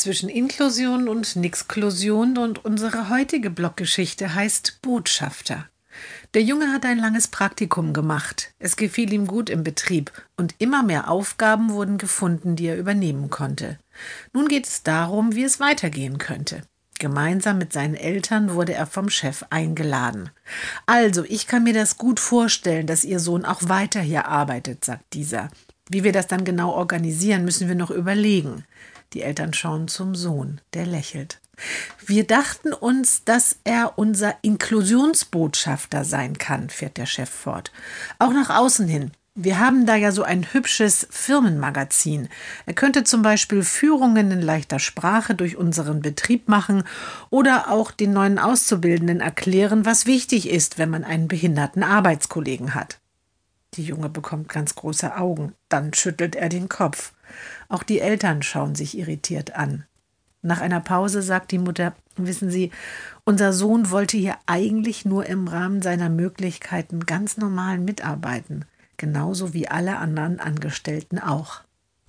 zwischen Inklusion und Nixklusion und unsere heutige Bloggeschichte heißt Botschafter. Der Junge hat ein langes Praktikum gemacht. Es gefiel ihm gut im Betrieb und immer mehr Aufgaben wurden gefunden, die er übernehmen konnte. Nun geht es darum, wie es weitergehen könnte. Gemeinsam mit seinen Eltern wurde er vom Chef eingeladen. Also, ich kann mir das gut vorstellen, dass Ihr Sohn auch weiter hier arbeitet, sagt dieser. Wie wir das dann genau organisieren, müssen wir noch überlegen. Die Eltern schauen zum Sohn, der lächelt. Wir dachten uns, dass er unser Inklusionsbotschafter sein kann, fährt der Chef fort. Auch nach außen hin. Wir haben da ja so ein hübsches Firmenmagazin. Er könnte zum Beispiel Führungen in leichter Sprache durch unseren Betrieb machen oder auch den neuen Auszubildenden erklären, was wichtig ist, wenn man einen behinderten Arbeitskollegen hat. Die Junge bekommt ganz große Augen. Dann schüttelt er den Kopf. Auch die Eltern schauen sich irritiert an. Nach einer Pause sagt die Mutter, wissen Sie, unser Sohn wollte hier eigentlich nur im Rahmen seiner Möglichkeiten ganz normal mitarbeiten, genauso wie alle anderen Angestellten auch.